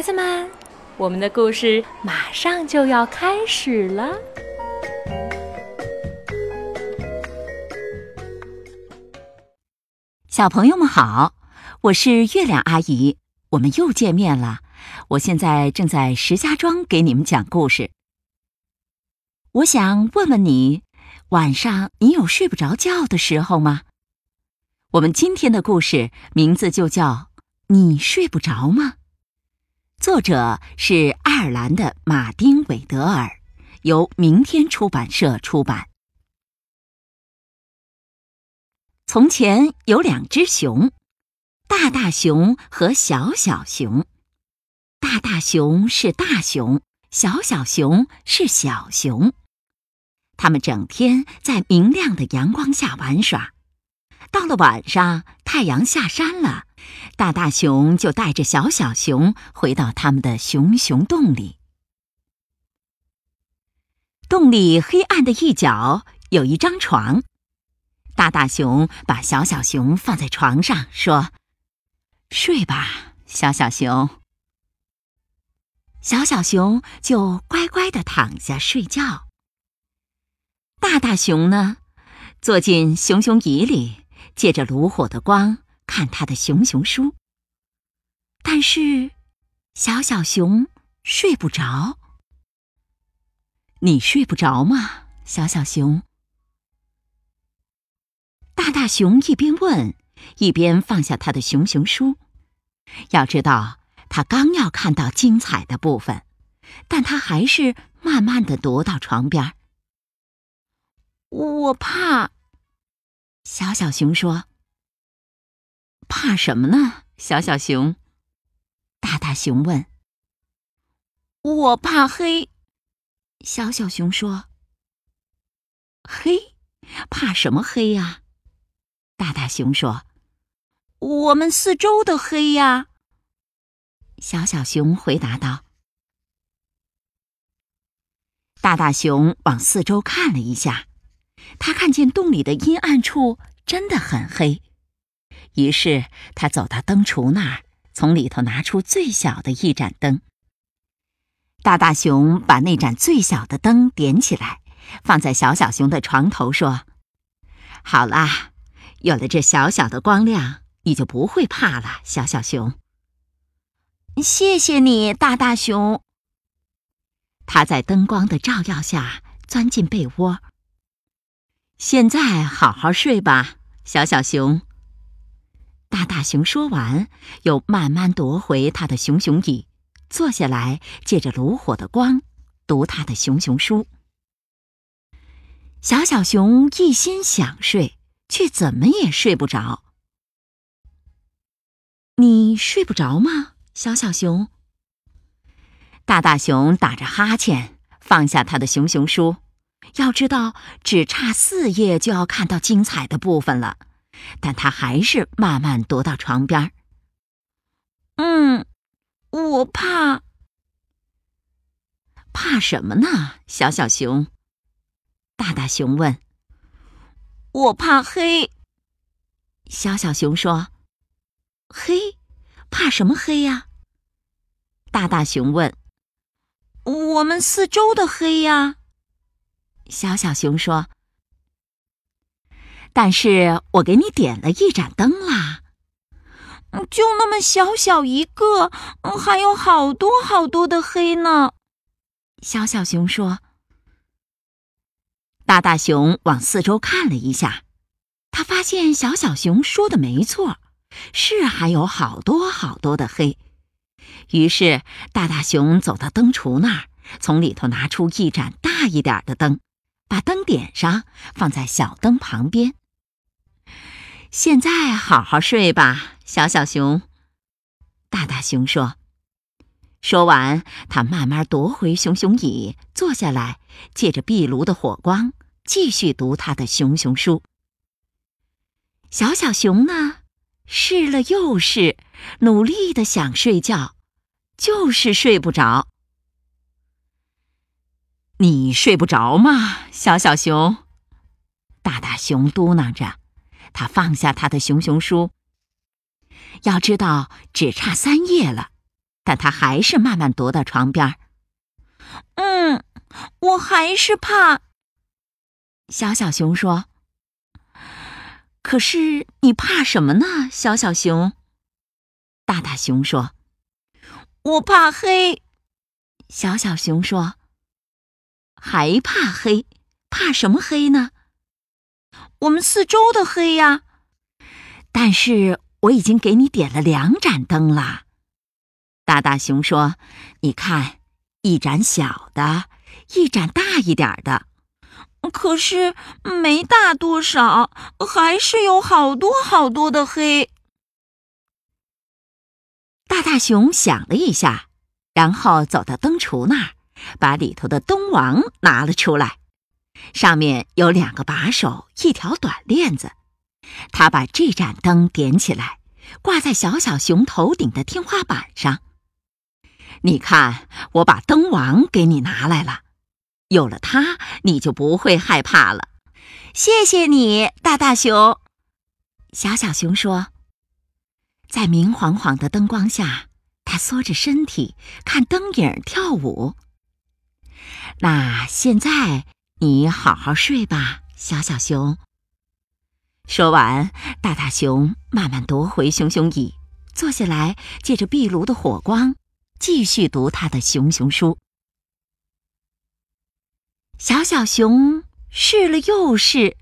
孩子们，我们的故事马上就要开始了。小朋友们好，我是月亮阿姨，我们又见面了。我现在正在石家庄给你们讲故事。我想问问你，晚上你有睡不着觉的时候吗？我们今天的故事名字就叫《你睡不着吗》，作者是爱尔兰的马丁·韦德尔，由明天出版社出版。从前有两只熊，大大熊和小小熊。大大熊是大熊，小小熊是小熊。他们整天在明亮的阳光下玩耍。到了晚上，太阳下山了，大大熊就带着小小熊回到他们的熊熊洞里。洞里黑暗的一角有一张床，大大熊把小小熊放在床上，说：“睡吧，小小熊。”小小熊就乖乖的躺下睡觉。大大熊呢，坐进熊熊椅里。借着炉火的光看他的熊熊书，但是小小熊睡不着。你睡不着吗，小小熊？大大熊一边问，一边放下他的熊熊书。要知道，他刚要看到精彩的部分，但他还是慢慢的踱到床边。我怕。小小熊说：“怕什么呢？”小小熊。大大熊问：“我怕黑。”小小熊说：“黑？怕什么黑呀？”大大熊说：“我们四周的黑呀。”小小熊回答道。大大熊往四周看了一下。他看见洞里的阴暗处真的很黑，于是他走到灯橱那儿，从里头拿出最小的一盏灯。大大熊把那盏最小的灯点起来，放在小小熊的床头，说：“好啦，有了这小小的光亮，你就不会怕了，小小熊。”谢谢你，大大熊。他在灯光的照耀下钻进被窝。现在好好睡吧，小小熊。大大熊说完，又慢慢夺回他的熊熊椅，坐下来，借着炉火的光，读他的熊熊书。小小熊一心想睡，却怎么也睡不着。你睡不着吗，小小熊？大大熊打着哈欠，放下他的熊熊书。要知道，只差四页就要看到精彩的部分了，但他还是慢慢踱到床边。嗯，我怕。怕什么呢？小小熊。大大熊问。我怕黑。小小熊说。黑？怕什么黑呀？大大熊问。我们四周的黑呀。小小熊说：“但是我给你点了一盏灯啦，就那么小小一个，还有好多好多的黑呢。”小小熊说。大大熊往四周看了一下，他发现小小熊说的没错，是还有好多好多的黑。于是大大熊走到灯橱那儿，从里头拿出一盏大一点的灯。把灯点上，放在小灯旁边。现在好好睡吧，小小熊。大大熊说。说完，他慢慢夺回熊熊椅，坐下来，借着壁炉的火光，继续读他的熊熊书。小小熊呢，试了又试，努力的想睡觉，就是睡不着。你睡不着吗，小小熊？大大熊嘟囔着，他放下他的熊熊书。要知道，只差三页了，但他还是慢慢踱到床边。嗯，我还是怕。小小熊说：“可是你怕什么呢？”小小熊。大大熊说：“我怕黑。”小小熊说：“还怕黑？怕什么黑呢？我们四周的黑呀。但是我已经给你点了两盏灯了。”大大熊说：“你看，一盏小的，一盏大一点的。可是没大多少，还是有好多好多的黑。”大大熊想了一下，然后走到灯橱那儿，把里头的灯王拿了出来，上面有两个把手，一条短链子。他把这盏灯点起来，挂在小小熊头顶的天花板上。你看，我把灯王给你拿来了，有了它，你就不会害怕了。谢谢你，大大熊。小小熊说：“在明晃晃的灯光下，它缩着身体看灯影跳舞。”那现在你好好睡吧，小小熊。说完，大大熊慢慢夺回熊熊椅，坐下来，借着壁炉的火光。继续读他的熊熊书。小小熊试了又试，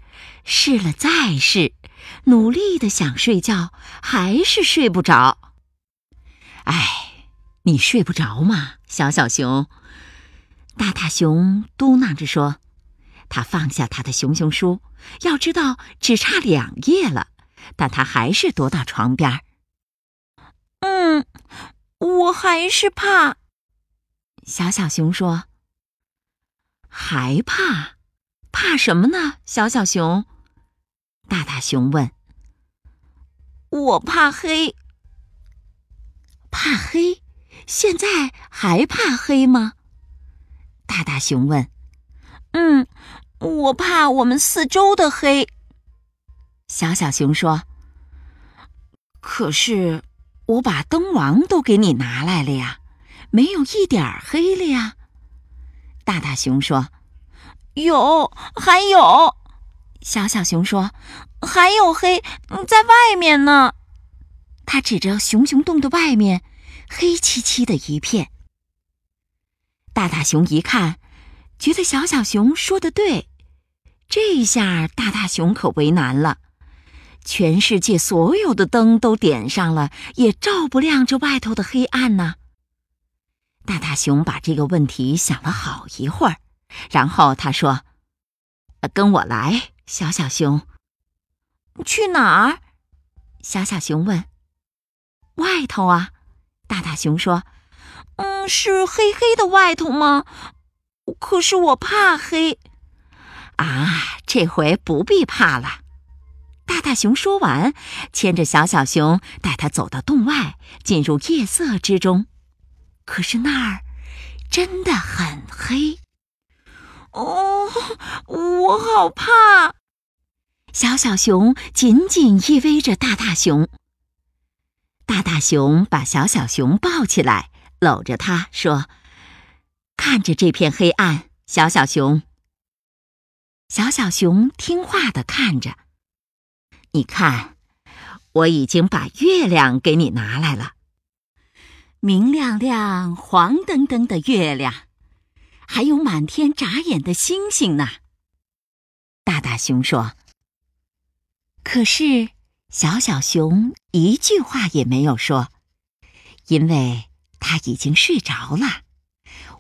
试了再试，努力的想睡觉，还是睡不着。哎，你睡不着吗，小小熊？大大熊嘟囔着说。他放下他的熊熊书，要知道只差两页了，但他还是踱到床边。嗯。我还是怕。小小熊说：“还怕？怕什么呢？”小小熊。大大熊问：“我怕黑。怕黑？现在还怕黑吗？”大大熊问：“嗯，我怕我们四周的黑。”小小熊说：“可是。”我把灯王都给你拿来了呀，没有一点儿黑了呀。大大熊说：“有，还有。”小小熊说：“还有黑，在外面呢。”他指着熊熊洞的外面，黑漆漆的一片。大大熊一看，觉得小小熊说的对，这下大大熊可为难了。全世界所有的灯都点上了，也照不亮这外头的黑暗呢。大大熊把这个问题想了好一会儿，然后他说：“跟我来，小小熊。”“去哪儿？”小小熊问。“外头啊。”大大熊说。“嗯，是黑黑的外头吗？可是我怕黑。”“啊，这回不必怕了。”大大熊说完，牵着小小熊，带他走到洞外，进入夜色之中。可是那儿真的很黑。哦，我好怕！小小熊紧紧依偎着大大熊。大大熊把小小熊抱起来，搂着他说：“看着这片黑暗，小小熊。”小小熊听话的看着。你看，我已经把月亮给你拿来了，明亮亮、黄澄澄的月亮，还有满天眨眼的星星呢。大大熊说：“可是，小小熊一句话也没有说，因为他已经睡着了，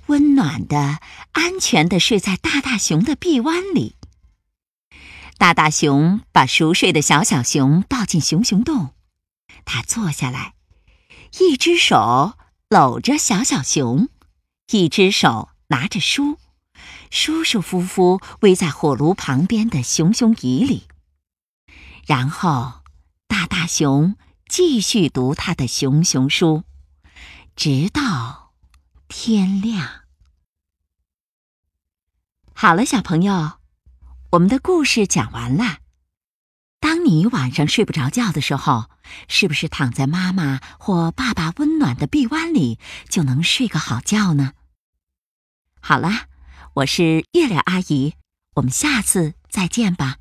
温暖的、安全的睡在大大熊的臂弯里。”大大熊把熟睡的小小熊抱进熊熊洞，他坐下来，一只手搂着小小熊，一只手拿着书，舒舒服服偎在火炉旁边的熊熊椅里。然后，大大熊继续读他的熊熊书，直到天亮。好了，小朋友。我们的故事讲完了。当你。晚上睡不着觉的时候，是不是躺在妈妈或爸爸温暖的臂弯里就能睡个好觉呢？好了，我是月亮阿姨，我们下次再见吧。